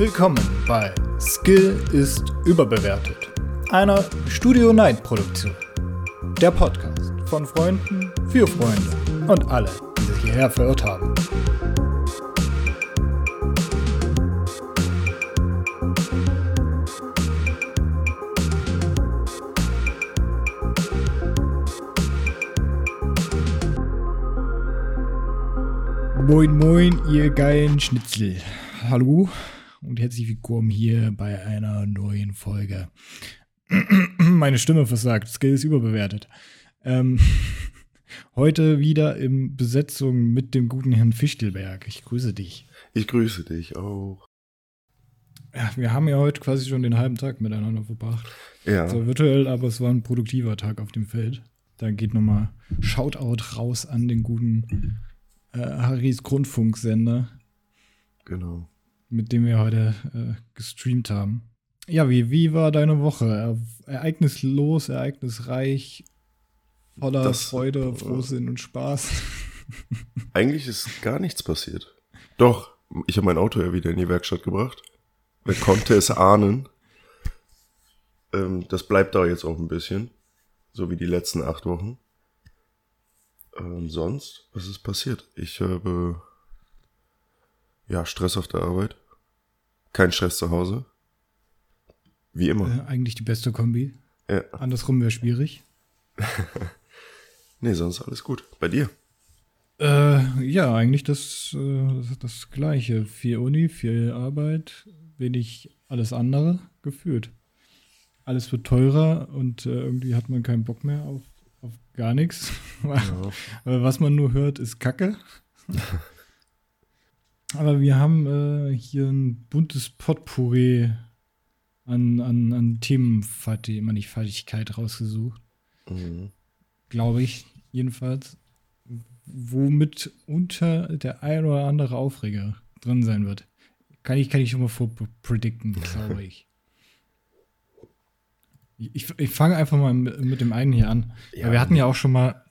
Willkommen bei Skill ist überbewertet, einer Studio Night Produktion. Der Podcast von Freunden für Freunde und alle, die sich hierher verirrt haben. Moin, moin, ihr geilen Schnitzel. Hallo und herzlich willkommen hier bei einer neuen Folge. Meine Stimme versagt, Skill ist überbewertet. Ähm, heute wieder in Besetzung mit dem guten Herrn Fichtelberg. Ich grüße dich. Ich grüße dich auch. Ja, wir haben ja heute quasi schon den halben Tag miteinander verbracht. Ja. So virtuell, aber es war ein produktiver Tag auf dem Feld. Da geht nochmal Shoutout raus an den guten äh, Harrys Grundfunksender, Genau. Mit dem wir heute äh, gestreamt haben. Ja, wie, wie war deine Woche? Er, ereignislos, ereignisreich, voller Das- Freude, Frohsinn und Spaß. Eigentlich ist gar nichts passiert. Doch, ich habe mein Auto ja wieder in die Werkstatt gebracht. Wer konnte es ahnen? Ähm, das bleibt da jetzt auch ein bisschen. So wie die letzten acht Wochen. Ähm, sonst, was ist passiert? Ich habe ja Stress auf der Arbeit. Kein Stress zu Hause. Wie immer. Äh, eigentlich die beste Kombi. Ja. Andersrum wäre schwierig. Nee, sonst alles gut. Bei dir? Äh, ja, eigentlich das, äh, das Gleiche. Viel Uni, viel Arbeit, wenig alles andere gefühlt. Alles wird teurer und äh, irgendwie hat man keinen Bock mehr auf, auf gar nichts. Weil Was man nur hört, ist Kacke. Aber wir haben äh, hier ein buntes Potpourri an, an, an Themenfertigkeit rausgesucht Mhm. glaube ich, jedenfalls, womit unter der ein oder andere Aufreger drin sein wird. Kann ich, kann ich schon mal vorpredikten, glaube ich. Ich, ich fange einfach mal mit, dem einen hier an. Ja. Ja, wir hatten ja auch schon mal,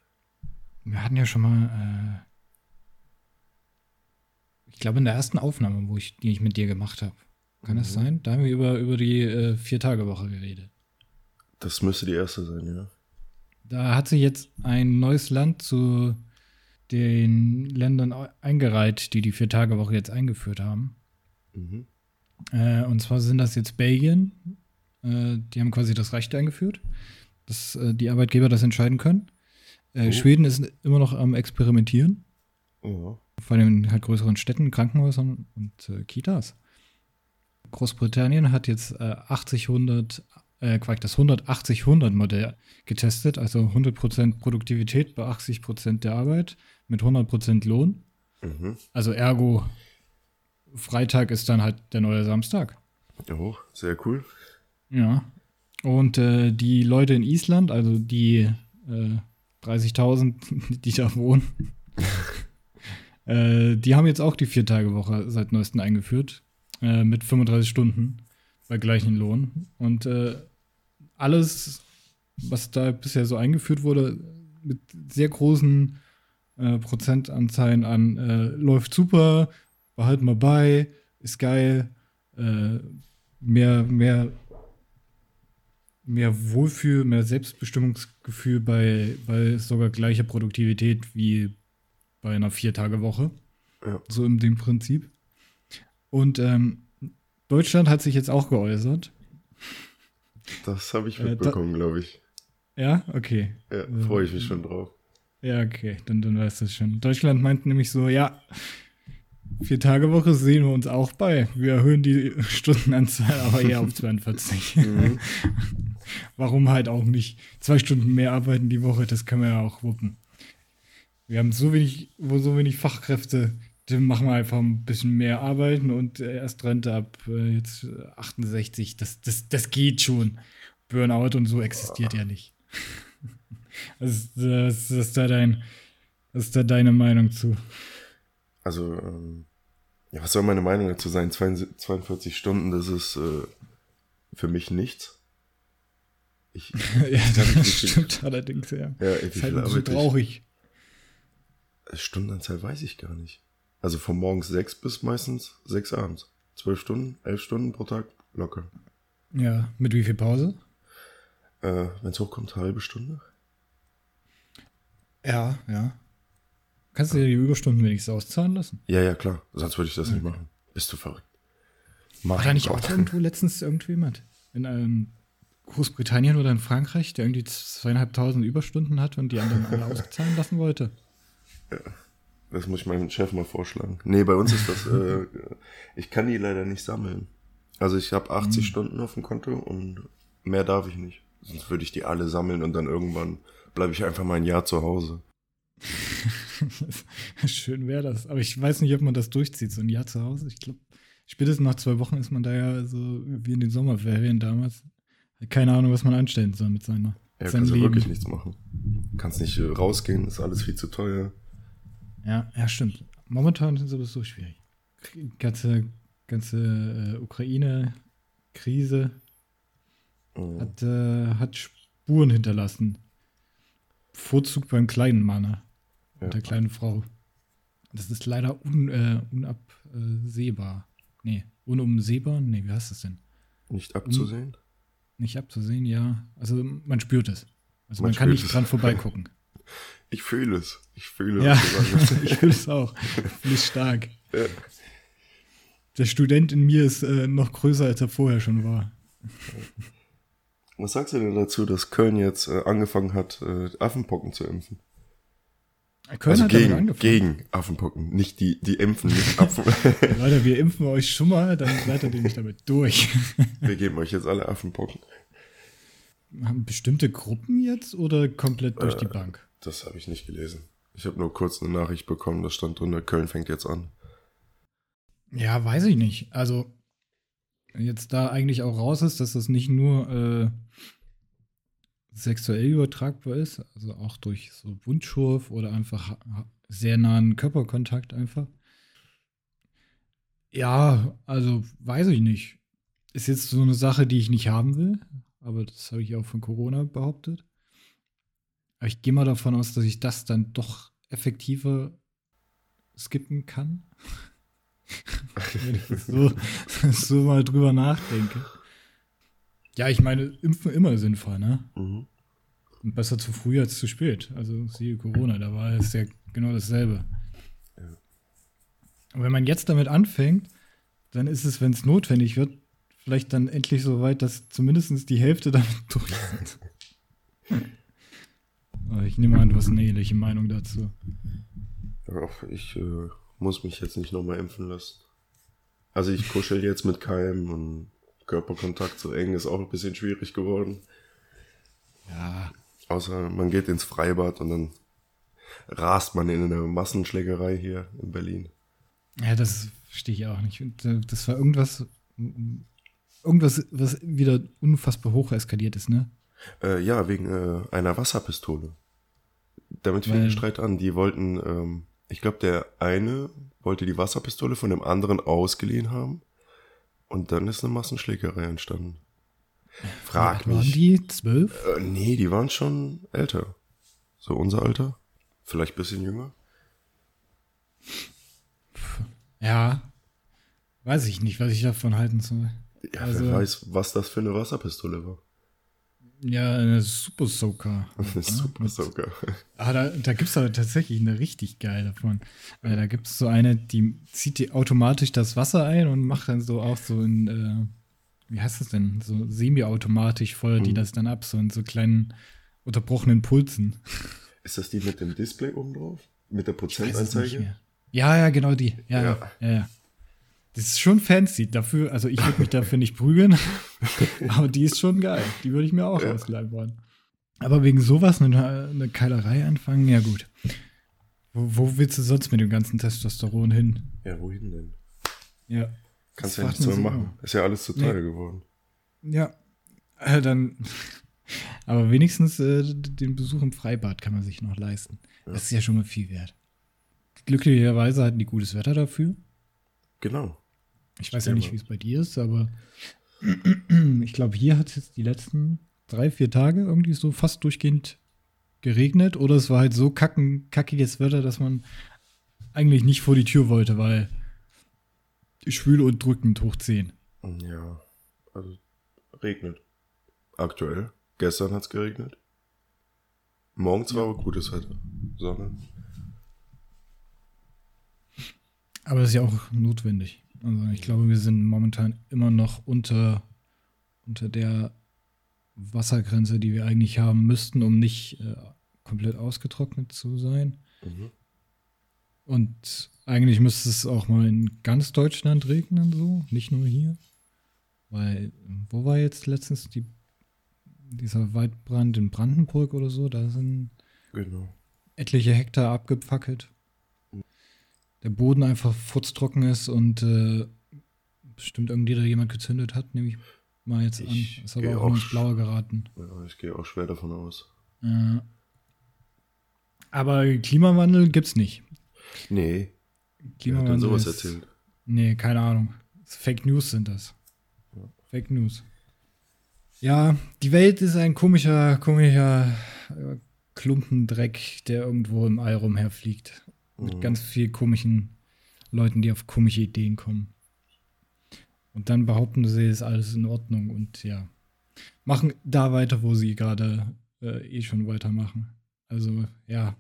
wir hatten ja schon mal, äh, ich glaube in der ersten Aufnahme, wo ich, die ich mit dir gemacht habe. Kann das Mhm. sein? Da haben wir über, über die äh, Vier-Tage-Woche geredet. Das müsste die erste sein, ja. Da hat sich jetzt ein neues Land zu den Ländern eingereiht, die die Vier-Tage-Woche jetzt eingeführt haben. Mhm. Äh, und zwar sind das jetzt Belgien. Äh, die haben quasi das Recht eingeführt, dass äh, die Arbeitgeber das entscheiden können. Äh, Oh. Schweden ist immer noch am Experimentieren, Ja. Vor allem in halt größeren Städten, Krankenhäusern und äh, Kitas. Großbritannien hat jetzt äh, 80, 100, äh, Quatsch, das 180-100-Modell getestet, also 100% Produktivität bei 80% der Arbeit mit 100% Lohn. Mhm. Also ergo, Freitag ist dann halt der neue Samstag. Oh, sehr cool. Ja. Und äh, die Leute in Island, also die äh, 30.000, die da wohnen, äh, die haben jetzt auch die Vier-Tage-Woche seit neuestem eingeführt, äh, mit 35 Stunden bei gleichem Lohn. Und äh, alles, was da bisher so eingeführt wurde, mit sehr großen äh, Prozentanzahlen an äh, läuft super, behalten wir bei, ist geil, äh, mehr, mehr, mehr Wohlfühl, mehr Selbstbestimmungsgefühl bei, bei sogar gleicher Produktivität wie bei einer Vier-Tage-Woche. Ja. So in dem Prinzip. Und ähm, Deutschland hat sich jetzt auch geäußert. Das habe ich Äh, mitbekommen, glaube ich. Ja, okay. Ja, freue ich mich schon drauf. Ja, okay, dann, dann weißt du es schon. Deutschland meint nämlich so, ja, Vier-Tage-Woche sehen wir uns auch bei. Wir erhöhen die Stundenanzahl aber eher auf 42. Mhm. Warum halt auch nicht? Zwei Stunden mehr arbeiten die Woche, das können wir ja auch wuppen. Wir haben so wenig, so wenig Fachkräfte, dann machen wir einfach ein bisschen mehr arbeiten und äh, erst Rente ab äh, jetzt äh, 68. Das, das, das geht schon. Burnout und so existiert ja nicht. Was das, das ist da dein, was ist da deine Meinung zu? Also, ähm, ja, was soll meine Meinung dazu sein? 42 42 Stunden, das ist äh, für mich nichts. Ich, ja, das stimmt allerdings, ja. ja, wie Ist halt ein bisschen arbeite ich? Stundenanzahl weiß ich gar nicht. Also von morgens sechs bis meistens sechs abends. Zwölf Stunden, elf Stunden pro Tag, locker. Ja, mit wie viel Pause? Äh, Wenn es hochkommt, halbe Stunde. Ja, ja. Kannst du dir die Überstunden wenigstens auszahlen lassen? Ja, ja, klar. Sonst würde ich das nicht machen. Bist du verrückt? Mach War da nicht auch irgendwo letztens irgendjemand? In ähm, Großbritannien oder in Frankreich, der irgendwie zweieinhalbtausend Überstunden hat und die anderen alle auszahlen lassen wollte? Das muss ich meinem Chef mal vorschlagen. Nee, bei uns ist das, äh, ich kann die leider nicht sammeln. Also ich habe 80 Stunden auf dem Konto und mehr darf ich nicht. Sonst würde ich die alle sammeln und dann irgendwann bleibe ich einfach mal ein Jahr zu Hause. Schön wäre das. Aber ich weiß nicht, ob man das durchzieht, so ein Jahr zu Hause. Ich glaube, spätestens nach zwei Wochen ist man da ja so wie in den Sommerferien damals. Keine Ahnung, was man anstellen soll mit seiner Ja, seinem kannst Leben. wirklich nichts machen. Kannst nicht äh, rausgehen, ist alles viel zu teuer. Ja, ja, stimmt. Momentan ist es sowieso schwierig. K- Ganze, ganze äh, Ukraine-Krise Mhm. hat, äh, hat Spuren hinterlassen. Vorzug beim kleinen Mann Ja. und der kleinen Frau. Das ist leider un, äh, unabsehbar. Nee, unumsehbar? Nee, wie heißt das denn? Nicht abzusehen. Nicht abzusehen, ja. Also man spürt es. Also man, Man kann nicht es. dran vorbeigucken. Ich fühle es. Ich fühle Ja, sagst. ich fühle es auch. Ich stark. Ja. Der Student in mir ist äh, noch größer, als er vorher schon war. Was sagst du denn dazu, dass Köln jetzt äh, angefangen hat, äh, Affenpocken zu impfen? Köln also hat gegen, angefangen. gegen Affenpocken. Nicht die, die impfen, nicht Affen. Leute, wir impfen euch schon mal, dann seid ihr nämlich damit durch. Wir geben euch jetzt alle Affenpocken. Haben bestimmte Gruppen jetzt oder komplett durch die Äh. Bank? Das habe ich nicht gelesen. Ich habe nur kurz eine Nachricht bekommen, da stand drunter, Köln fängt jetzt an. Ja, weiß ich nicht. Also, jetzt da eigentlich auch raus ist, dass das nicht nur äh, sexuell übertragbar ist, also auch durch so Wundschurf oder einfach sehr nahen Körperkontakt einfach. Ja, also weiß ich nicht. Ist jetzt so eine Sache, die ich nicht haben will, aber das habe ich auch von Corona behauptet. Aber ich gehe mal davon aus, dass ich das dann doch effektiver skippen kann. Wenn ich so, so mal drüber nachdenke. Ja, ich meine, impfen immer sinnvoll, ne? Mhm. Und besser zu früh als zu spät. Also siehe Corona, da war es ja genau dasselbe. Ja. Und wenn man jetzt damit anfängt, dann ist es, wenn es notwendig wird, vielleicht dann endlich so weit, dass zumindest die Hälfte damit durch sind. Aber ich nehme an, du hast eine ähnliche Meinung dazu. Ich äh, muss mich jetzt nicht nochmal impfen lassen. Also ich kuschel jetzt mit keinem und Körperkontakt so eng ist auch ein bisschen schwierig geworden. Ja, Außer man geht ins Freibad und dann rast man in eine Massenschlägerei hier in Berlin. ja das verstehe ich auch nicht. Äh, Das war irgendwas, irgendwas, was wieder unfassbar hoch eskaliert ist, ne? Äh, ja, wegen äh, einer Wasserpistole. Damit fing der Streit an. Die wollten, ähm, ich glaube, der eine wollte die Wasserpistole von dem anderen ausgeliehen haben. Und dann ist eine Massenschlägerei entstanden. Frag Waren mich. die zwölf? Äh, nee, die waren schon älter. So unser Alter. Vielleicht ein bisschen jünger. Ja. Weiß ich nicht, was ich davon halten soll. Ja, Also- wer weiß, was das für eine Wasserpistole war. Ja, eine Super Soaker. Eine Super Soaker. Ah, da, da gibt es aber tatsächlich eine richtig geile von. Weil da gibt es so eine, die zieht die automatisch das Wasser ein und macht dann so auch so in, äh, wie heißt das denn? So semi-automatisch feuert die Mhm. das dann ab, so in so kleinen unterbrochenen Pulsen. Ist das die mit dem Display oben drauf? Mit der Prozentanzeige? Ja, ja, genau die. Ja, ja, Ja. ja. ja. Das ist schon fancy. Dafür, also ich würde mich dafür nicht prügeln, aber die ist schon geil. Die würde ich mir auch Ja. ausleihen wollen. Aber wegen sowas eine, eine Keilerei anfangen, ja gut. Wo, wo willst du sonst mit dem ganzen Testosteron hin? Ja, wohin denn? Ja. Kannst ja nichts mehr machen. Ist ja alles zu Nee. teuer geworden. Ja. Äh, dann. Aber wenigstens äh, den Besuch im Freibad kann man sich noch leisten. Ja. Das ist ja schon mal viel wert. Glücklicherweise hatten die gutes Wetter dafür. Genau. Ich weiß ja Ja, nicht, wie es bei dir ist, aber ich glaube, hier hat es jetzt die letzten drei, vier Tage irgendwie so fast durchgehend geregnet oder es war halt so kacken, kackiges Wetter, dass man eigentlich nicht vor die Tür wollte, weil schwül und drückend hoch 10. Ja, also regnet. Aktuell. Gestern hat es geregnet. Morgens war aber gutes Wetter. Sonne. Aber das ist ja auch notwendig. Also ich glaube, wir sind momentan immer noch unter, unter der Wassergrenze, die wir eigentlich haben müssten, um nicht äh, komplett ausgetrocknet zu sein. Mhm. Und eigentlich müsste es auch mal in ganz Deutschland regnen, so, nicht nur hier. Weil, wo war jetzt letztens die, dieser Waldbrand in Brandenburg oder so? Da sind Genau. etliche Hektar abgefackelt. Der Boden einfach futztrocken ist und äh, bestimmt irgendwie da jemand gezündet hat, nehme ich mal jetzt Ich an. Ist aber auch auch nur ins Blaue geraten. Ja, ich gehe auch schwer davon aus. Ja. Aber Klimawandel gibt's nicht. Nee, wer Klimawandel sowas ist, erzählt? Nee, keine Ahnung. Fake News sind das. Fake News. Ja, die Welt ist ein komischer, komischer äh, Klumpen Dreck, der irgendwo im All rumherfliegt. Mit Mhm. ganz viel komischen Leuten, die auf komische Ideen kommen. Und dann behaupten sie, ist alles in Ordnung und ja. Machen da weiter, wo sie gerade äh, eh schon weitermachen. Also, ja.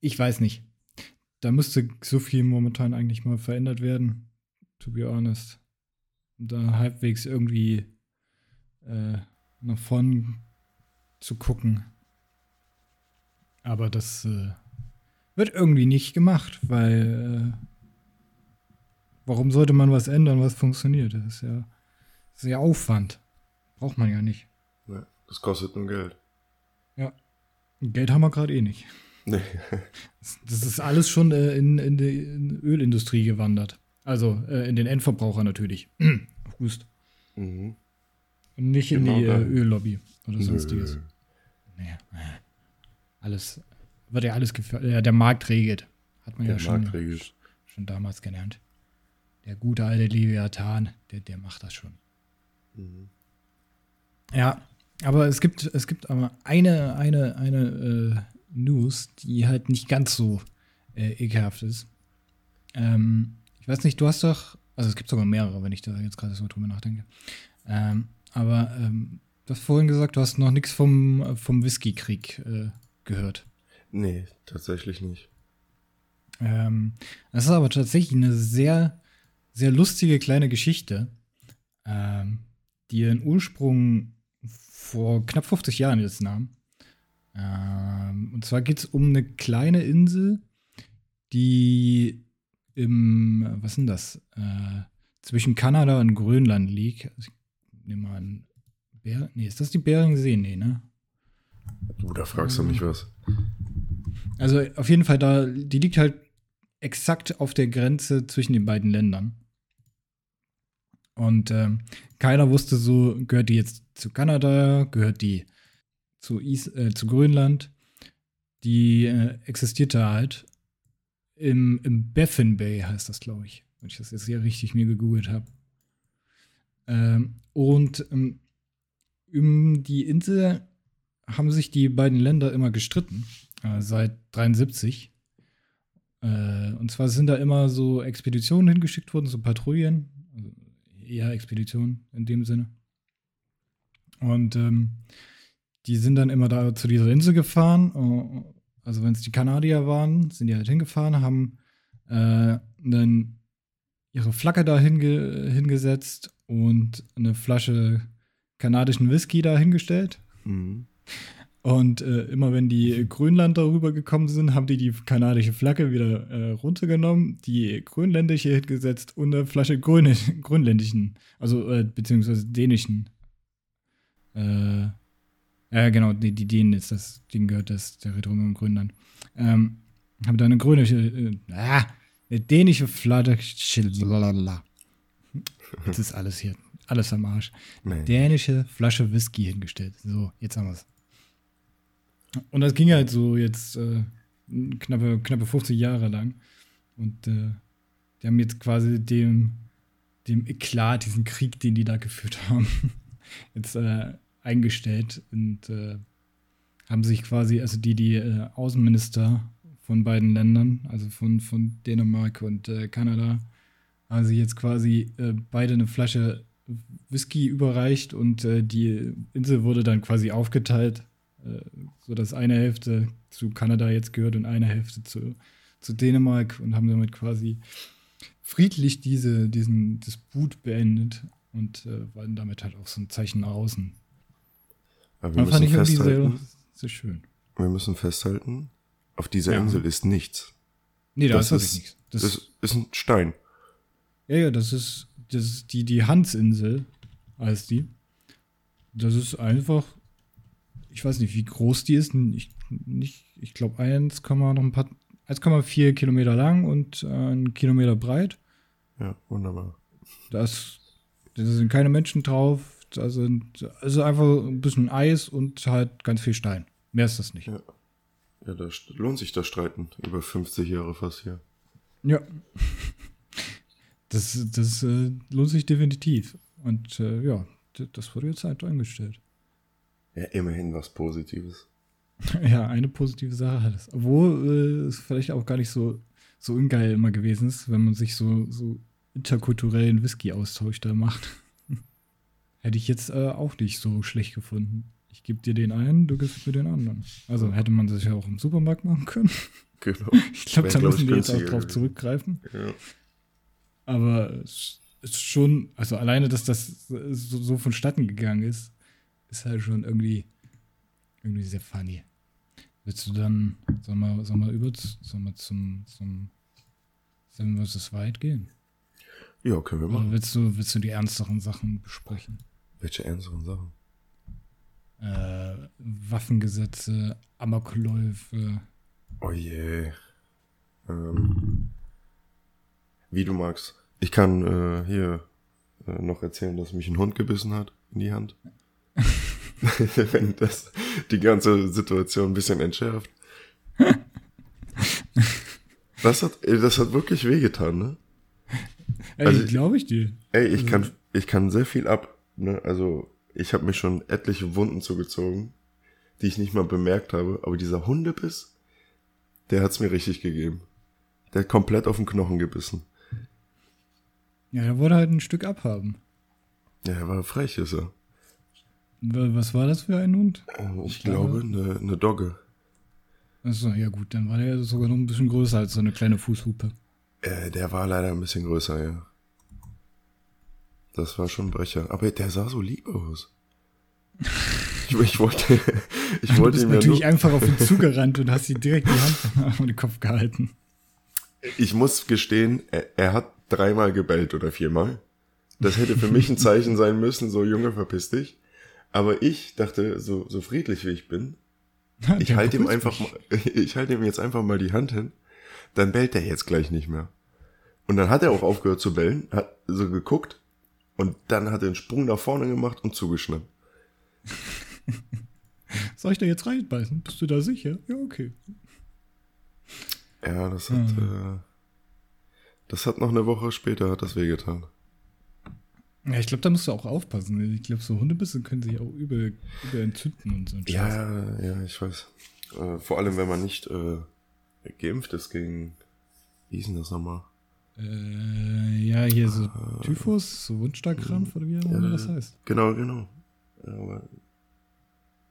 Ich weiß nicht. Da müsste so viel momentan eigentlich mal verändert werden, to be honest. Um da halbwegs irgendwie äh, nach vorn zu gucken. Aber das äh, wird irgendwie nicht gemacht, weil äh, warum sollte man was ändern, was funktioniert? Das ist ja, ja Aufwand. Braucht man ja nicht. Ja, das kostet nur Geld. Geld haben wir gerade eh nicht. Nee. Das, das ist alles schon äh, in, in die in Ölindustrie gewandert. Also äh, in den Endverbraucher natürlich. Hust. Mhm. Und nicht in Genau die äh. Öllobby oder sonstiges. Nö. Nee, nee. Alles, wird ja alles gefördert. Ja, der Markt regelt. Hat man Der ja schon, schon damals gelernt. Der gute alte Leviathan, der, der macht das schon. Mhm. Ja, aber es gibt, es gibt aber eine, eine, eine äh, News, die halt nicht ganz so äh, ekelhaft ist. Ähm, ich weiß nicht, du hast doch, also es gibt sogar mehrere, wenn ich da jetzt gerade so drüber nachdenke. Ähm, aber ähm, du hast vorhin gesagt, du hast noch nichts vom, vom Whisky-Krieg äh, gehört. Nee, tatsächlich nicht. Ähm, das ist aber tatsächlich eine sehr, sehr lustige kleine Geschichte, ähm, die ihren Ursprung vor knapp 50 Jahren jetzt nahm. Ähm, und zwar geht es um eine kleine Insel, die im, was ist denn das, äh, zwischen Kanada und Grönland liegt. Also ich nehme mal an, Bär, nee, ist das die Beringsee? Nee, ne? Du, da fragst du mich was. Also auf jeden Fall da, die liegt halt exakt auf der Grenze zwischen den beiden Ländern. Und ähm, keiner wusste so, gehört die jetzt zu Kanada, gehört die zu, Is äh, zu Grönland. Die äh, existierte halt im, im Baffin Bay, heißt das, glaube ich. Wenn ich das jetzt hier richtig mir gegoogelt habe. Ähm, und ähm, um die Insel haben sich die beiden Länder immer gestritten, äh, seit 73. Äh, und zwar sind da immer so Expeditionen hingeschickt worden, so Patrouillen, also eher Expeditionen in dem Sinne. Und ähm, die sind dann immer da zu dieser Insel gefahren. äh, Also wenn es die Kanadier waren, sind die halt hingefahren, haben äh, dann ihre Flagge da hinge hingesetzt und eine Flasche kanadischen Whisky da hingestellt. Mhm. Und äh, immer wenn die Grönland darüber gekommen sind, haben die die kanadische Flagge wieder äh, runtergenommen, die grönländische hingesetzt und eine Flasche Grön grönländischen, also äh, beziehungsweise dänischen. Äh, ja, genau, die, die Dänen ist das, denen gehört das Territorium in Grönland. Ähm, haben da eine grönische, äh, ah, eine dänische Flagge. Das ist alles hier, alles am Arsch Nee. dänische Flasche Whisky hingestellt. So, jetzt haben wir es. Und das ging halt so jetzt äh, knappe, knappe 50 Jahre lang. Und äh, die haben jetzt quasi dem, dem Eklat, diesen Krieg, den die da geführt haben, jetzt äh, eingestellt und äh, haben sich quasi, also die, die äh, Außenminister von beiden Ländern, also von, von Dänemark und äh, Kanada, haben sie jetzt quasi äh, beide eine Flasche Whisky überreicht und äh, die Insel wurde dann quasi aufgeteilt, äh, sodass eine Hälfte zu Kanada jetzt gehört und eine Hälfte zu, zu Dänemark und haben damit quasi friedlich diese, diesen Disput beendet und äh, waren damit halt auch so ein Zeichen nach außen. Aber wir Das fand ich müssen sehr, festhalten, sehr schön. wir müssen festhalten, auf dieser Ja. Insel ist nichts. Nee, da Das ist wirklich ist- nichts. Das, Das ist ein Stein. ja, ja, das ist, das ist die, die Hansinsel, heißt die. Das ist einfach, ich weiß nicht, wie groß die ist. Ich, nicht, ich glaube 1, noch ein paar 1,4 Kilometer lang und äh, ein Kilometer breit. Ja, wunderbar. Da, ist, da sind keine Menschen drauf. Da sind also einfach ein bisschen Eis und halt ganz viel Stein. Mehr ist das nicht. Ja. Ja, da lohnt sich das Streiten. Über 50 Jahre fast hier. Ja. Das, das äh, lohnt sich definitiv. Und äh, ja, das wurde jetzt halt eingestellt. Ja, immerhin was Positives. ja, eine positive Sache hat es. Obwohl äh, es vielleicht auch gar nicht so, so ungeil immer gewesen ist, wenn man sich so, so interkulturellen Whisky-Austausch da macht. Hätte ich jetzt äh, auch nicht so schlecht gefunden. Ich gebe dir den einen, du gibst mir den anderen. Also hätte man das ja auch im Supermarkt machen können. Genau. Ich glaube, da glaub müssen wir jetzt auch drauf zurückgreifen. Ja. Aber es ist schon, also alleine, dass das so, so vonstatten gegangen ist, ist halt schon irgendwie, irgendwie sehr funny. Willst du dann, sollen wir, sollen wir über, sollen wir zum, zum Seven vs. Wild gehen? ja, können wir Oder machen. willst du, willst du die ernsteren Sachen besprechen? Welche ernsteren Sachen? Äh, Waffengesetze, Amokläufe. Oh je. Ähm, wie du magst. Ich kann äh, hier äh, noch erzählen, dass mich ein Hund gebissen hat in die Hand. Wenn das die ganze Situation ein bisschen entschärft. Das hat, das hat wirklich wehgetan, ne? Ey, Also- glaube ich dir. Ey, ich kann, ich kann sehr viel ab, ne? Also, ich habe mir schon etliche Wunden zugezogen, die ich nicht mal bemerkt habe. Aber dieser Hundebiss, der hat's mir richtig gegeben. Der hat komplett auf den Knochen gebissen. Ja, er wollte halt ein Stück abhaben. Ja, er war frech, ist er. Wa- Was war das für ein Hund? Ähm, Ich glaube, eine, eine Dogge. Achso, ja gut, dann war der ja sogar noch ein bisschen größer als so eine kleine Fußhupe. Äh, der war leider ein bisschen größer, ja. Das war schon ein Brecher. Aber der sah so lieb aus. Ich, ich wollte, ich Du wollte bist ihm ja natürlich nur, einfach auf ihn zugerannt und hast ihm direkt die Hand an den Kopf gehalten. ich muss gestehen, er, er hat dreimal gebellt oder viermal. Das hätte für mich ein Zeichen sein müssen, so Junge, verpiss dich. Aber ich dachte, so, so friedlich wie ich bin, ich halte ihm einfach mal, ich halte ihm jetzt einfach mal die Hand hin, dann bellt er jetzt gleich nicht mehr. Und dann hat er auch aufgehört zu bellen, hat so geguckt und dann hat er einen Sprung nach vorne gemacht und zugeschnappt. Soll ich da jetzt reinbeißen? Bist du da sicher? Ja, okay. Ja, das hat, äh, das hat noch eine Woche später hat das wehgetan. Ja, ich glaube, da musst du auch aufpassen. Ich glaube, so Hundebisse können sich auch übel, übel entzünden und so. ein Scheiß. Ja, ja, ich weiß. Äh, vor allem, wenn man nicht äh, geimpft ist gegen, wie hieß denn das nochmal? Äh, ja, hier so Typhus, so Wundstarkrampf oder wie auch immer Ja, das heißt. Genau, genau. Ja, aber,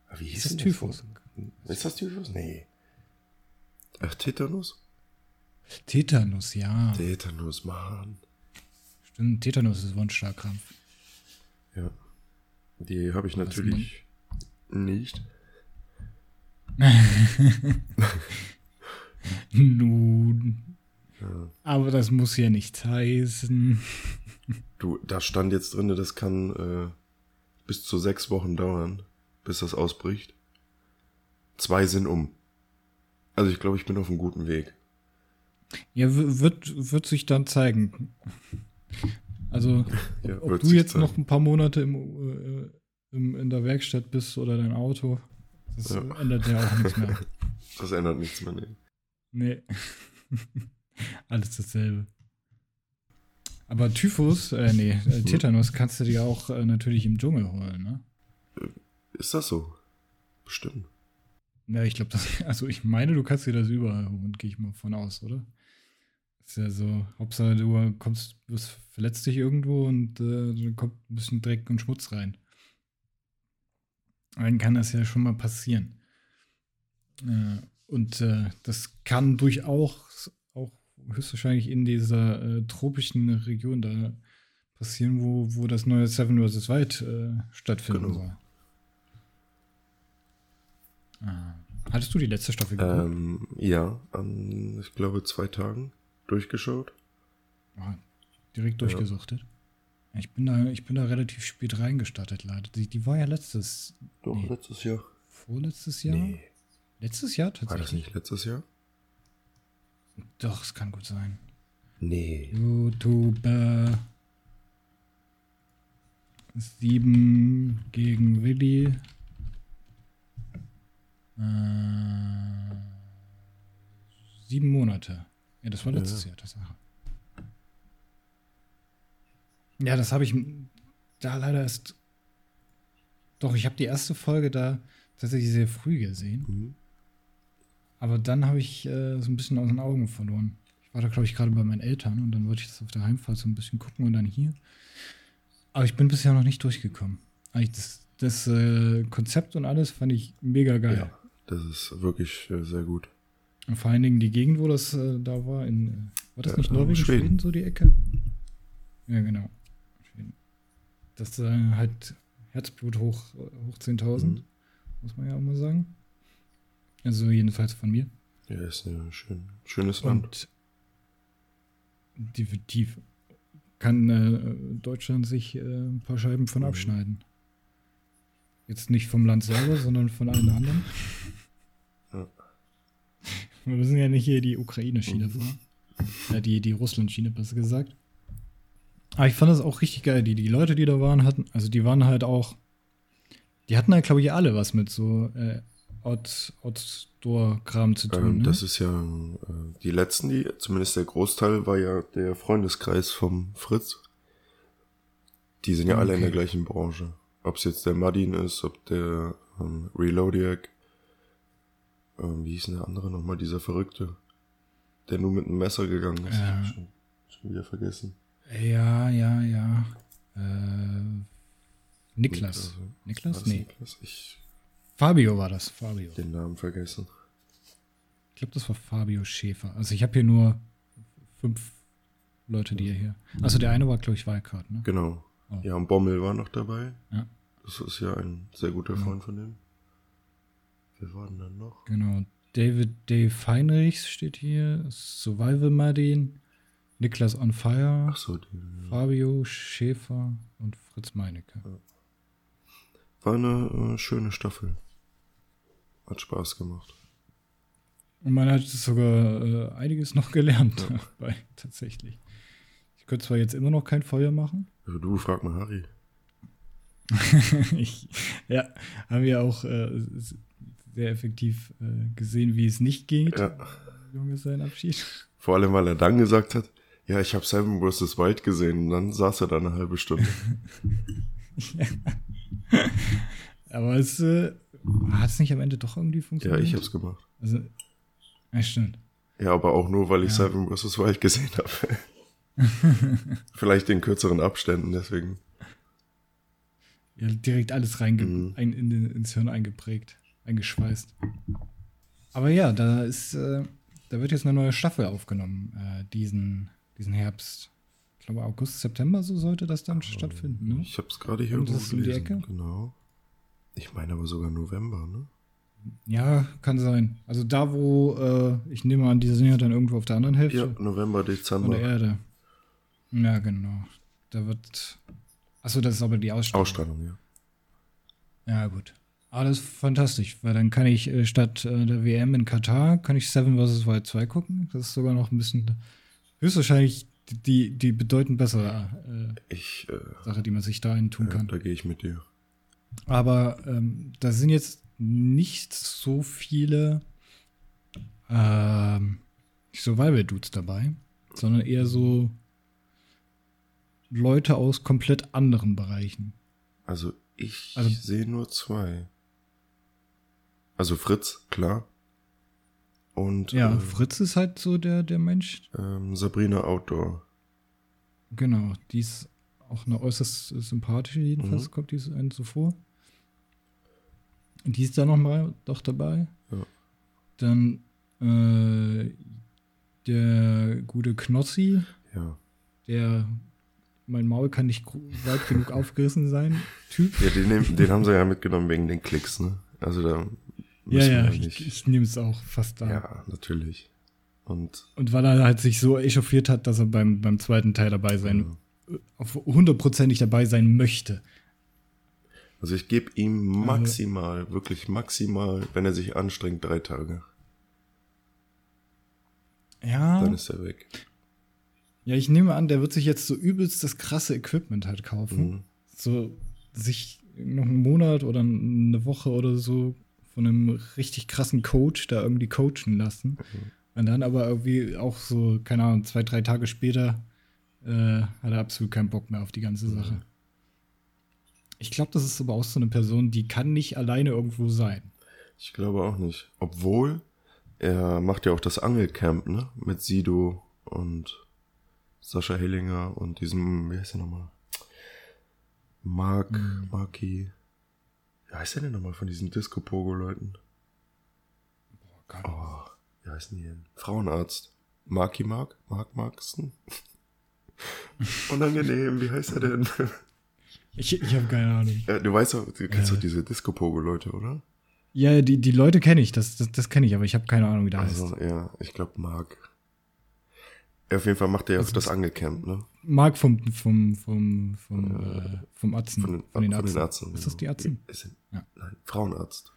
aber wie hieß Ist das Typhus? Ist das Typhus? Nee. Ach, Tetanus? Tetanus, ja. Tetanus, Mann. Stimmt, Tetanus ist Wundstarkrampf. Ja. Die habe ich natürlich nicht. Nun. Ja. Aber das muss ja nichts heißen. Du, da stand jetzt drin, das kann äh, bis zu sechs Wochen dauern, bis das ausbricht. Zwei sind um. Also ich glaube, ich bin auf einem guten Weg. Ja, wird, wird sich dann zeigen. Also, Ja, ob du jetzt zeigen. noch ein paar Monate im, äh, im, in der Werkstatt bist oder dein Auto, das Ja. ändert ja auch nichts mehr. Das ändert nichts mehr. Nee. Nee. Alles dasselbe. Aber Typhus, äh, nee, Hm. äh, Tetanus kannst du dir auch äh, natürlich im Dschungel holen, ne? Ist das so? Bestimmt. Ja, ich glaube, das, also ich meine, du kannst dir das überall holen, gehe ich mal von aus, oder? Ist ja so, Hauptsache du kommst, verletzt dich irgendwo und äh, dann kommt ein bisschen Dreck und Schmutz rein. Dann kann das ja schon mal passieren. Äh, und äh, das kann durchaus auch höchstwahrscheinlich in dieser äh, tropischen Region da passieren, wo, wo das neue Seven vs. Wild äh, stattfinden Genau. soll. Ah. Hattest du die letzte Staffel geguckt? Ähm, ja, an, ich glaube, zwei Tagen durchgeschaut. Ah, direkt durchgesuchtet. Ich bin da, ich bin da relativ spät reingestartet, leider. Die, die war ja letztes, Doch, Nee. letztes Jahr. vorletztes Jahr? Nee. Letztes Jahr War das tatsächlich? nicht letztes Jahr? Doch, es kann gut sein. Nee. YouTuber 7 gegen Willi. Äh, sieben Monate. Ja, das war Ja. letztes Jahr, Tatsache. Ja, das habe ich da leider erst. Doch, ich habe die erste Folge da tatsächlich sehr früh gesehen. Mhm. Aber dann habe ich äh, so ein bisschen aus den Augen verloren. Ich war da, glaube ich, gerade bei meinen Eltern und dann wollte ich das auf der Heimfahrt so ein bisschen gucken und dann hier. Aber ich bin bisher noch nicht durchgekommen. Eigentlich das, das äh, Konzept und alles fand ich mega geil. Ja, das ist wirklich äh, sehr gut. Und vor allen Dingen die Gegend, wo das äh, da war, in, äh, war das Ja, nicht ähm, Norwegen, Schweden. Schweden. so die Ecke? Ja, genau. Schweden. Das äh, halt Herzblut hoch, äh, hoch 10.000, Mhm. muss man ja auch mal sagen. Also jedenfalls von mir. Ja, ist ein schön, schönes Land. Und definitiv kann äh, Deutschland sich äh, ein paar Scheiben von Mhm. abschneiden. Jetzt nicht vom Land selber, sondern von allen anderen. Wir müssen ja nicht hier die Ukraine-Schiene Mhm. Ja, die, die Russland-Schiene, besser gesagt. Aber ich fand das auch richtig geil. Die, die Leute, die da waren, hatten, also die waren halt auch, die hatten halt, glaube ich, alle was mit so äh, Out, Outdoor-Kram zu tun. Ähm, ne? Das ist ja äh, die letzten, die, zumindest der Großteil, war ja der Freundeskreis vom Fritz. Die sind ja alle in der Okay. gleichen Branche. Ob es jetzt der Madin ist, ob der ähm, Reloadiac, ähm, wie hieß denn der andere nochmal, dieser Verrückte, der nur mit einem Messer gegangen ist. Ja. Schon, schon wieder vergessen. Ja, ja, ja. Äh, Niklas. Niklas? Nee. Niklas? Ich Fabio war das. Fabio. den Namen vergessen. Ich glaube, das war Fabio Schäfer. Also ich habe hier nur fünf Leute, die hier. Also der eine war, glaube ich, Wildcard, ne? Genau. Oh. Ja, und Bommel war noch dabei. Ja. Das ist ja ein sehr guter Ja. Freund von dem. Wer war denn dann noch? Genau. David Dave Heinrichs steht hier. Survival Martin. Niklas on Fire. So, den, Fabio Schäfer und Fritz Meinecke. war eine äh, schöne Staffel. Hat Spaß gemacht. Und man hat sogar äh, einiges noch gelernt dabei, tatsächlich. Ich könnte zwar jetzt immer noch kein Feuer machen. Also du, frag mal Harry. ich, ja, haben wir auch äh, sehr effektiv äh, gesehen, wie es nicht geht. Ja. Junge, sein Abschied. Vor allem, weil er dann gesagt hat, ja, ich habe Seven vs. Wild gesehen. Und dann saß er da eine halbe Stunde. Aber es äh, hat es nicht am Ende doch irgendwie ja, funktioniert. ich hab's gemacht. Also, ja, stimmt. Ja, aber auch nur, weil ich Ja. Seven vs. Wild gesehen habe. Vielleicht in kürzeren Abständen, deswegen. Ja, direkt alles reinge Mhm. in, den- ins Hirn eingeprägt, eingeschweißt. Aber ja, da ist, äh, da wird jetzt eine neue Staffel aufgenommen, äh, diesen, diesen Herbst. Ich glaube, August, September, so sollte das dann stattfinden, ne? Ich hab's gerade hier irgendwo um die gelesen. Ecke? Genau. Ich meine aber sogar November, ne? Ja, kann sein. Also da, wo, äh, ich nehme an, die sind ja dann irgendwo auf der anderen Hälfte Ja, November, von Dezember. der Erde. Ja, genau. Da wird. Achso, das ist aber die Ausstrahlung. Ausstrahlung, ja. Ja, gut. Alles fantastisch, weil dann kann ich äh, statt äh, der WM in Katar, kann ich Seven vs. Wild 2 gucken. Das ist sogar noch ein bisschen höchstwahrscheinlich die, die, bedeutend bessere äh, Ich, äh, Sache, die man sich da tun ja, kann. da gehe ich mit dir. Aber ähm, da sind jetzt nicht so viele ähm, Survival-Dudes dabei, sondern eher so Leute aus komplett anderen Bereichen. Also ich Also- sehe nur zwei. Also Fritz, klar. Und Ja, äh, Fritz ist halt so der, der Mensch. ähm, Sabrina Outdoor. Genau, die ist auch eine äußerst sympathische, jedenfalls Mhm. kommt die so einem so vor. Die ist da nochmal doch dabei. Ja. Dann äh, der gute Knossi, Ja. der mein Maul kann nicht weit genug aufgerissen sein, Typ. Ja, den, den haben sie ja mitgenommen wegen den Klicks, ne? Also da Ja, ja, ich, ich nehme es auch fast an. ja, natürlich. Und Und weil er halt sich so echauffiert hat, dass er beim, beim zweiten Teil dabei sein, hundertprozentig dabei sein möchte. also ich gebe ihm maximal, wirklich maximal, wenn er sich anstrengt, drei Tage. Ja. Dann ist er weg. Ja, ich nehme an, der wird sich jetzt so übelst das krasse Equipment halt kaufen. Mhm. So sich noch einen Monat oder eine Woche oder so von einem richtig krassen Coach da irgendwie coachen lassen. Und dann aber irgendwie auch so, keine Ahnung, zwei, drei Tage später äh, hat er absolut keinen Bock mehr auf die ganze Sache. Ich glaube, das ist aber auch so eine Person, die kann nicht alleine irgendwo sein. Ich glaube auch nicht. Obwohl, er macht ja auch das Angelcamp, ne? Mit Sido und Sascha Hellinger und diesem, wie heißt der nochmal? Mark, Mhm. Marki. Wie heißt der denn nochmal von diesen Disco-Pogo-Leuten? Oh, wie heißen die denn? Frauenarzt. Marki Mark? Mark Marksten? Unangenehm, wie heißt er denn? Ich, ich habe keine Ahnung. ja, du weißt doch, du kennst Ja. doch diese Disco-Pogo-Leute, oder? Ja, die, die Leute kenne ich, das, das, das kenne ich, aber ich habe keine Ahnung, wie der heißt. Also, ja, ich glaube Mark. Auf jeden Fall macht er ja auch Also, das Angelcamp, ne? Marc vom, vom, vom, vom, äh, vom Atzen. Von den, von den von Atzen. den Ärzten. Ist das die Atzen? Ist ein, Ja. Nein, Frauenarzt.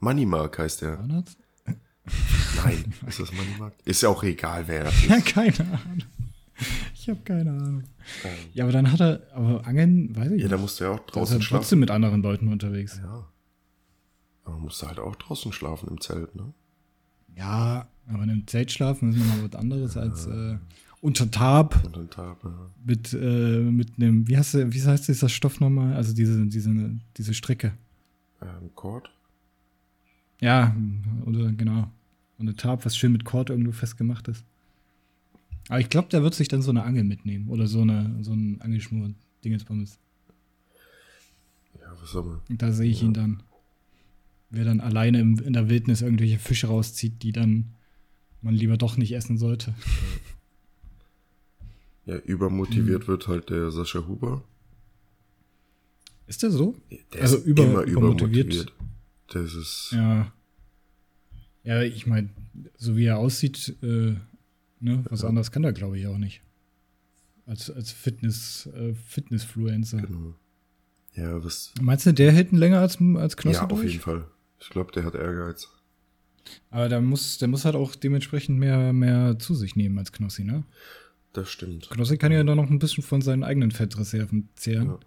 Moneymark heißt der. Frauenarzt? Nein, ist das Moneymark? Ist ja auch egal, wer das Ja, ist. keine Ahnung. Ich habe keine Ahnung. Ähm, Ja, aber dann hat er, aber Angeln, weiß ich Ja, da nicht. musst du ja auch Da ist draußen er schlafen. trotzdem mit anderen Leuten unterwegs. Ja. Aber musst du halt auch draußen schlafen im Zelt, ne? Ja, aber in einem Zelt schlafen ist nochmal was anderes als äh, unter Tarp dann Tab, ja. mit, äh, mit einem, wie heißt, der, wie heißt dieser Stoff nochmal? Also diese, diese, diese Strecke. Ähm, Cord? Ja, oder genau. Und eine Tarp, was schön mit Kord irgendwo festgemacht ist. Aber ich glaube, der wird sich dann so eine Angel mitnehmen. Oder so, eine, so ein Angelschnur, Dingensbommes. Ja, was soll man? Da sehe ich ihn dann. Wer dann alleine im, in der Wildnis irgendwelche Fische rauszieht, die dann man lieber doch nicht essen sollte. Ja, Hm. übermotiviert wird halt der Sascha Huber. Ist der so? Der Also über- immer übermotiviert. übermotiviert. Das ist. Ja. Ja, ich meine, so wie er aussieht, äh, ne, was Ja. anderes kann er, glaube ich, auch nicht. Als, als Fitness, äh, Fitnessfluencer. Genau. Ja, was. Meinst du, der hält länger als, als Knossi ja, auf durch? jeden Fall. Ich glaube, der hat Ehrgeiz. Aber der muss, der muss halt auch dementsprechend mehr, mehr zu sich nehmen als Knossi, ne? Das stimmt. Knossi kann ja dann noch ein bisschen von seinen eigenen Fettreserven zehren. Ja.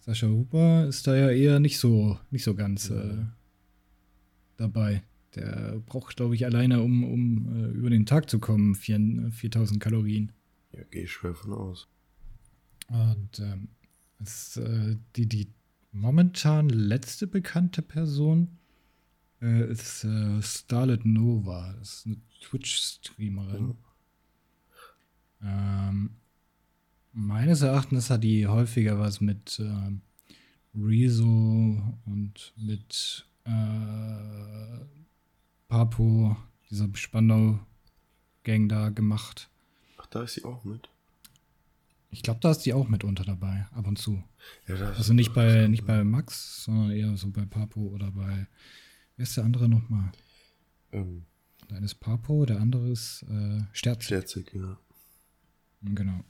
Sascha Huber ist da ja eher nicht so, nicht so ganz äh, dabei. Der braucht, glaube ich, alleine, um, um äh, über den Tag zu kommen, 4, 4000 Kalorien. Ja, gehe ich schwer von aus. Und ähm, es, äh, die, die momentan letzte bekannte Person äh, ist äh, Starlet Nova. Das ist eine Twitch-Streamerin. Ähm, meines Erachtens hat die häufiger was mit ähm, Rezo und mit äh, Papo, dieser Spandau-Gang da gemacht. Ach, da ist sie auch mit. Ich glaube, da ist die auch mitunter dabei, ab und zu. Ja, Also nicht bei, nicht bei Max, sondern eher so bei Papo oder bei. Wer ist der andere nochmal? Ähm, Der eine ist Papo, der andere ist äh, Sterz. Scherzig, ja. Genau.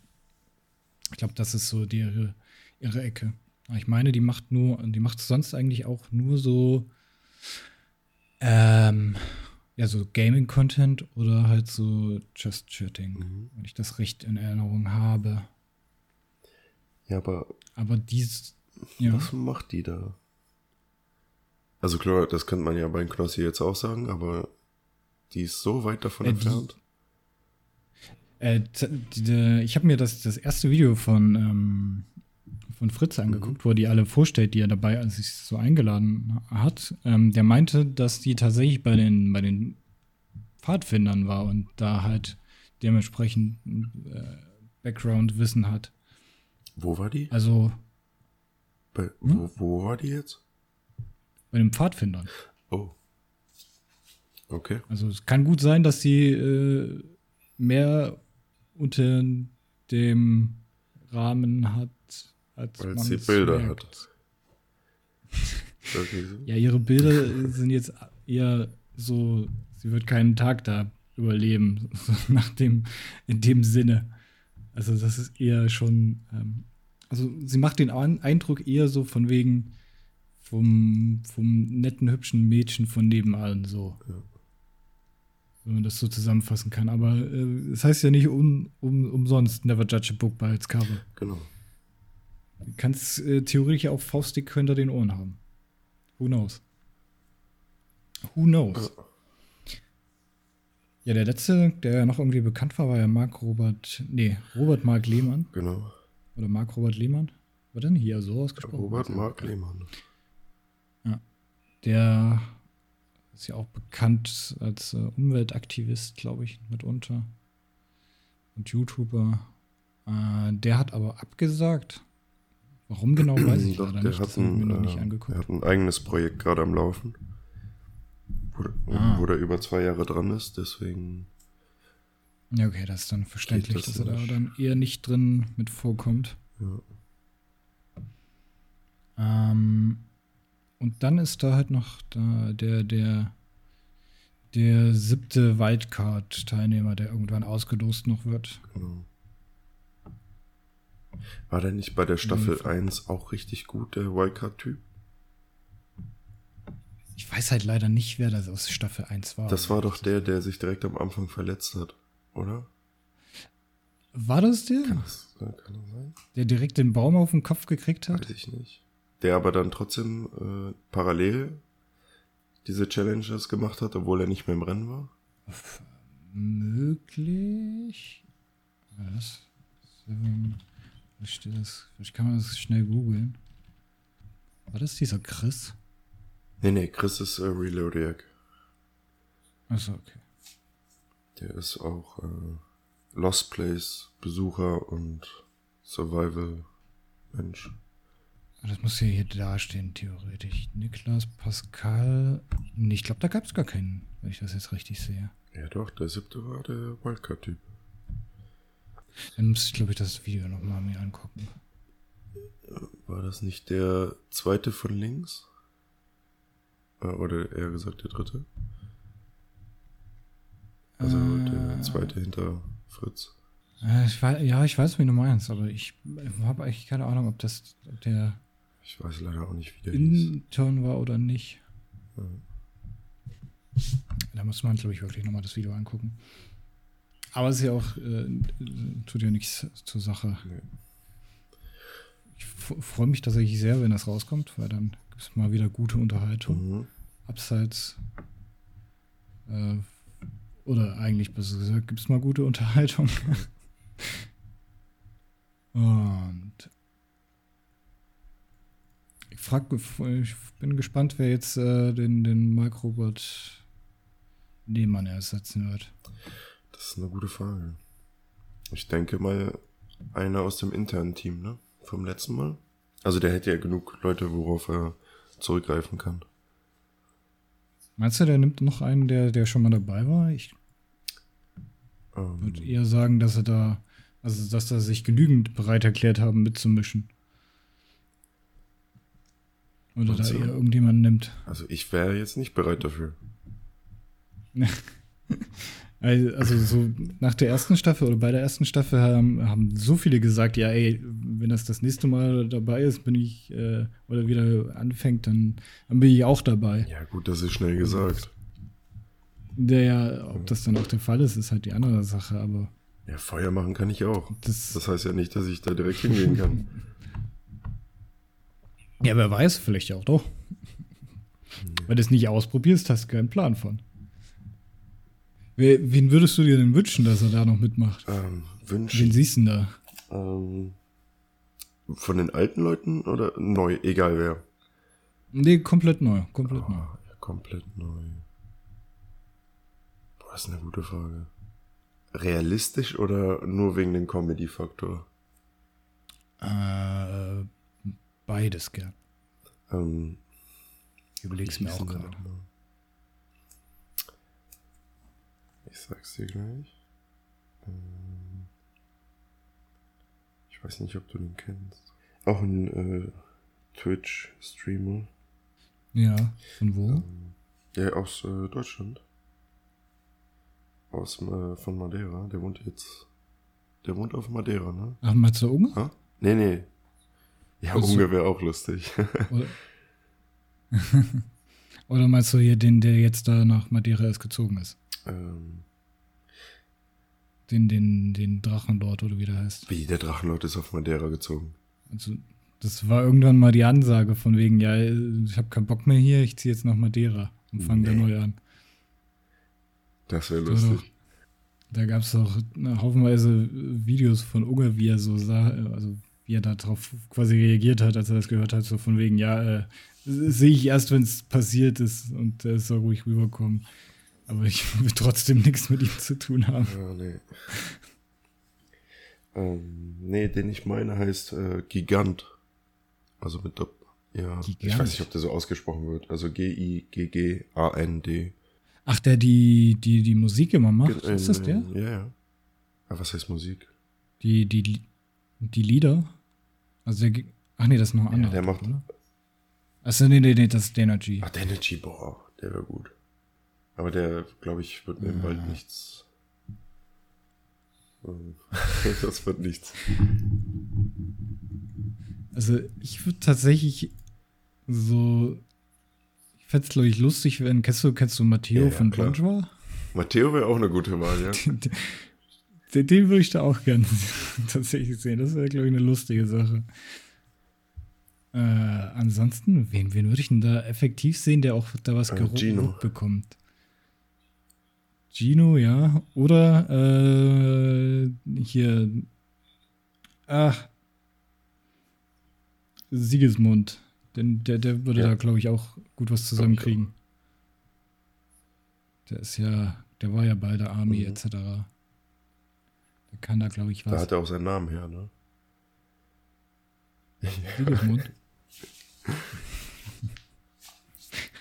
Ich glaube, das ist so die, ihre, ihre Ecke. Ich meine, die macht nur, die macht sonst eigentlich auch nur so, ähm, ja, so Gaming-Content oder halt so Just Chatting, Mhm. wenn ich das recht in Erinnerung habe. Ja, aber Aber dies, ja. was macht die da? Also klar, das könnte man ja bei Knossi jetzt auch sagen, aber die ist so weit davon Äh, die- entfernt. Äh, die, die, ich habe mir das, das erste Video von, ähm, von Fritz angeguckt, wo er die alle vorstellt, die er dabei als sich so eingeladen hat. Ähm, der meinte, dass die tatsächlich bei den, bei den Pfadfindern war und da halt dementsprechend äh, Background-Wissen hat. Wo war die? Also Bei, wo, wo war die jetzt? Bei den Pfadfindern. Oh. Okay. Also es kann gut sein, dass sie äh, mehr unter dem Rahmen hat, als man sie Bilder merkt. so. Ja, ihre Bilder sind jetzt eher so, sie wird keinen Tag da überleben, nach dem, in dem Sinne. Also das ist eher schon, ähm, also sie macht den Eindruck eher so von wegen vom, vom netten, hübschen Mädchen von nebenan, so. Ja. Wenn man das so zusammenfassen kann. Aber äh, es heißt ja nicht um, um, umsonst Never Judge a Book by its Cover. Genau. Du kannst äh, theoretisch auch Faustdick hinter den Ohren haben. Who knows? Who knows? Ja, der letzte, der ja noch irgendwie bekannt war, war ja Mark Robert, nee, Robert Mark Lehmann. Genau. Oder Mark Robert Lehmann. War denn hier so ausgesprochen? Robert Mark Lehmann. Der ist ja auch bekannt als äh, Umweltaktivist, glaube ich, mitunter. Und YouTuber. Äh, der hat aber abgesagt. Warum genau, weiß ich Doch, leider der nicht. hat, Das ich mir ein, noch nicht äh, angeguckt. er hat ein eigenes Projekt gerade am Laufen. Wo, Ah. wo der über zwei Jahre dran ist, deswegen. Ja, okay, das ist dann verständlich, das dass er da nicht. dann eher nicht drin mit vorkommt. Ja. Ähm, und dann ist da halt noch da der, der, der siebte Wildcard-Teilnehmer, der irgendwann ausgelost noch wird. Genau. War der nicht bei der Staffel 1 auch richtig gut, der Wildcard-Typ? Ich weiß halt leider nicht, wer das aus Staffel 1 war. Das war doch der, der sich direkt am Anfang verletzt hat, oder? War das der? Das, äh, kann das sein? Der direkt den Baum auf den Kopf gekriegt hat? Weiß ich nicht. Der aber dann trotzdem äh, parallel diese Challenges gemacht hat, obwohl er nicht mehr im Rennen war. Möglich. Was? Seven. Steht das? Vielleicht kann man das schnell googeln. War das dieser Chris? Nee, nee, Chris ist äh, Reloadiac. Achso, okay. Der ist auch äh, Lost Place Besucher und Survival Mensch. Das muss ja hier dastehen, theoretisch. Niklas, Pascal. Nee, ich glaube, da gab es gar keinen, wenn ich das jetzt richtig sehe. Ja doch, der siebte war der Wildcard-Typ. Dann muss ich, glaube ich, das Video nochmal mir angucken. War das nicht der zweite von links? Äh, Oder eher gesagt der dritte? Also der Äh. zweite hinter Fritz. Äh, ich weiß, ja, ich weiß, wie du meinst, aber ich habe eigentlich keine Ahnung, ob das ob der Ich weiß leider auch nicht, wie der hieß. Intern war oder nicht. Ja. Da muss man, glaube ich, wirklich nochmal das Video angucken. Aber es ist ja auch, äh, tut ja nichts zur Sache. Nee. Ich freue mich tatsächlich sehr, wenn das rauskommt, weil dann gibt es mal wieder gute Unterhaltung. Mhm. Abseits, äh, oder eigentlich besser gesagt, gibt es mal gute Unterhaltung. Und frag, ich bin gespannt, wer jetzt äh, den, den Mark Robert Lehmann ersetzen wird. Das ist eine gute Frage. Ich denke mal, einer aus dem internen Team, ne? Vom letzten Mal. Also der hätte ja genug Leute, worauf er zurückgreifen kann. Meinst du, der nimmt noch einen, der, der schon mal dabei war? Ich Ähm, würde eher sagen, dass er da, also dass er sich genügend bereit erklärt haben, mitzumischen. Oder da eher irgendjemanden nimmt. also ich wäre jetzt nicht bereit dafür. Also also so nach der ersten Staffel oder bei der ersten Staffel haben, haben so viele gesagt, ja, ey, wenn das das nächste Mal dabei ist, bin ich, äh, oder wieder anfängt, dann, dann bin ich auch dabei. Ja gut, das ist schnell gesagt. Der ja, ob das dann auch der Fall ist, ist halt die andere Sache, aber Ja, Feuer machen kann ich auch. das, Das heißt ja nicht, dass ich da direkt hingehen kann. ja, wer weiß, vielleicht auch doch. Weil du es nicht ausprobierst, hast du keinen Plan von. Wen würdest du dir denn wünschen, dass er da noch mitmacht? Ähm, Wen wünschen. siehst du denn da? Ähm, Von den alten Leuten oder neu? Egal wer. Nee, komplett neu. Komplett neu. Ah, ja, komplett neu. Boah, das ist eine gute Frage. Realistisch oder nur wegen dem Comedy-Faktor? Äh, beides gern. Ähm, überleg's mir auch gerade. Ich sag's dir gleich. Ähm, ich weiß nicht, ob du den kennst. Auch ein äh, Twitch-Streamer. Ja, von wo? Ja, aus äh, Deutschland. Aus äh, von Madeira. Der wohnt jetzt. Der wohnt auf Madeira, ne? Ach, Matze Unge? Ha? Nee, nee. Ja, Also- Unge wäre auch lustig. Oder, Oder meinst du hier den, der jetzt da nach Madeira erst gezogen ist? ähm, Den, den, den Drachenlord oder wie der heißt. wie, der Drachenlord ist auf Madeira gezogen. Also, das war irgendwann mal die Ansage von wegen, ja, ich habe keinen Bock mehr hier, ich ziehe jetzt nach Madeira und fange da Nee. neu an. Das wäre lustig. Da gab es auch haufenweise Videos von Unger, wie er so sah, also wie er darauf quasi reagiert hat, als er das gehört hat, so von wegen, ja, äh, sehe ich erst, wenn es passiert ist und er soll ruhig rüberkommen. Aber ich will trotzdem nichts mit ihm zu tun haben. Ja, nee. ähm, nee, den ich meine heißt äh, Gigant. Also mit Dopp. Ja, ich Gigant? weiß nicht, ob der so ausgesprochen wird. Also G-I-G-G-A-N-D. Ach, der die, die, die Musik immer macht, ist das der? Ja, ja. Aber was heißt Musik? Die, die, die Lieder? Also der, ach nee, das ist noch ein Ja, anderer. der macht- oder? Achso, nee, nee, nee, das ist Energy. Ach, der Energy, boah, der wäre gut. Aber der, glaube ich, wird mir Ja. bald nichts. Ähm, das wird nichts. Also ich würde tatsächlich so. Ich fände es, glaube ich, lustig, wenn. Kennst du, kennst du Matteo Ja, ja, von. Bonjour? Matteo wäre auch eine gute Wahl, ja. Den, den, würde ich da auch gerne tatsächlich sehen. Das wäre, glaube ich, eine lustige Sache. Äh, ansonsten, wen, wen würde ich denn da effektiv sehen, der auch da was Äh, Gino. bekommt? Gino, ja. Oder äh, hier. Ach. Sigismund. Denn der, der würde Ja. da, glaube ich, auch gut was zusammenkriegen. Der ist ja, der war ja bei der Army Mhm. etc. Der kann da, glaube ich, Da was. hat er auch seinen Namen her, ne? Sigismund.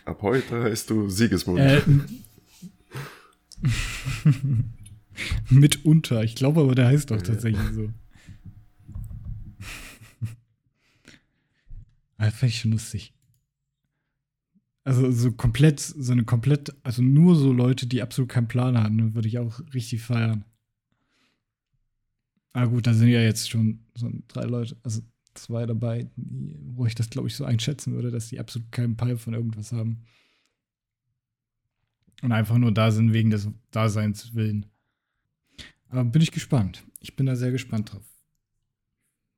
Ab heute heißt du Siegesmund. äh, mitunter. Ich glaube aber, der heißt doch Ja. tatsächlich so. Das fand ich schon lustig. Also so komplett, so eine komplett, also nur so Leute, die absolut keinen Plan haben, ne, würde ich auch richtig feiern. Ah gut, da sind ja jetzt schon so drei Leute, also zwei dabei, wo ich das, glaube ich, so einschätzen würde, dass die absolut keinen Peil von irgendwas haben. Und einfach nur da sind wegen des Daseins willen. Aber bin ich gespannt. Ich bin da sehr gespannt drauf.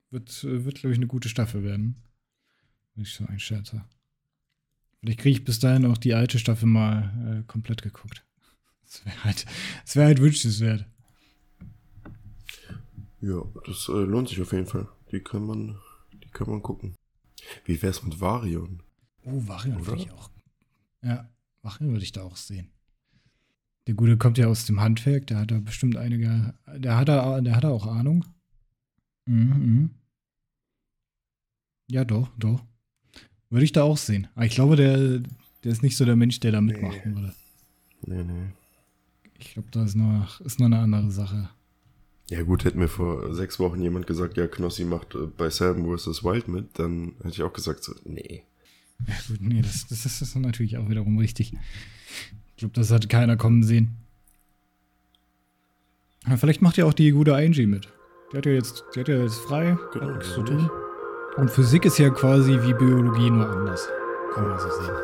Wird, wird glaube ich, eine gute Staffel werden. Wenn ich so einschätze. Vielleicht kriege ich bis dahin auch die alte Staffel mal äh, komplett geguckt. Das wäre halt, wär halt wünschenswert. Ja, das äh, lohnt sich auf jeden Fall. Die kann man, die kann man gucken. Wie wär's mit Varion? Oh, Varian Oder? würde ich auch. Ja, Varian würde ich da auch sehen. Der Gute kommt ja aus dem Handwerk, der hat da bestimmt einige. Der hat da, der hat da auch Ahnung. Mhm, mhm. Ja, doch, doch. Würde ich da auch sehen. Aber ich glaube, der, der ist nicht so der Mensch, der da mitmachen Nee. würde. Nee, nee. Ich glaube, da ist noch, ist noch eine andere Sache. Ja gut, hätte mir vor sechs Wochen jemand gesagt, ja, Knossi macht äh, bei Sam vs. Wild mit, dann hätte ich auch gesagt, so, nee. Ja gut, nee, das, das, das ist natürlich auch wiederum richtig. Ich glaube, das hat keiner kommen sehen. Aber vielleicht macht ja auch die gute Angie mit. Die hat ja jetzt, die hat ja jetzt frei, genau, hat nichts zu tun. Und Physik ist ja quasi wie Biologie nur anders. Kann man so sehen.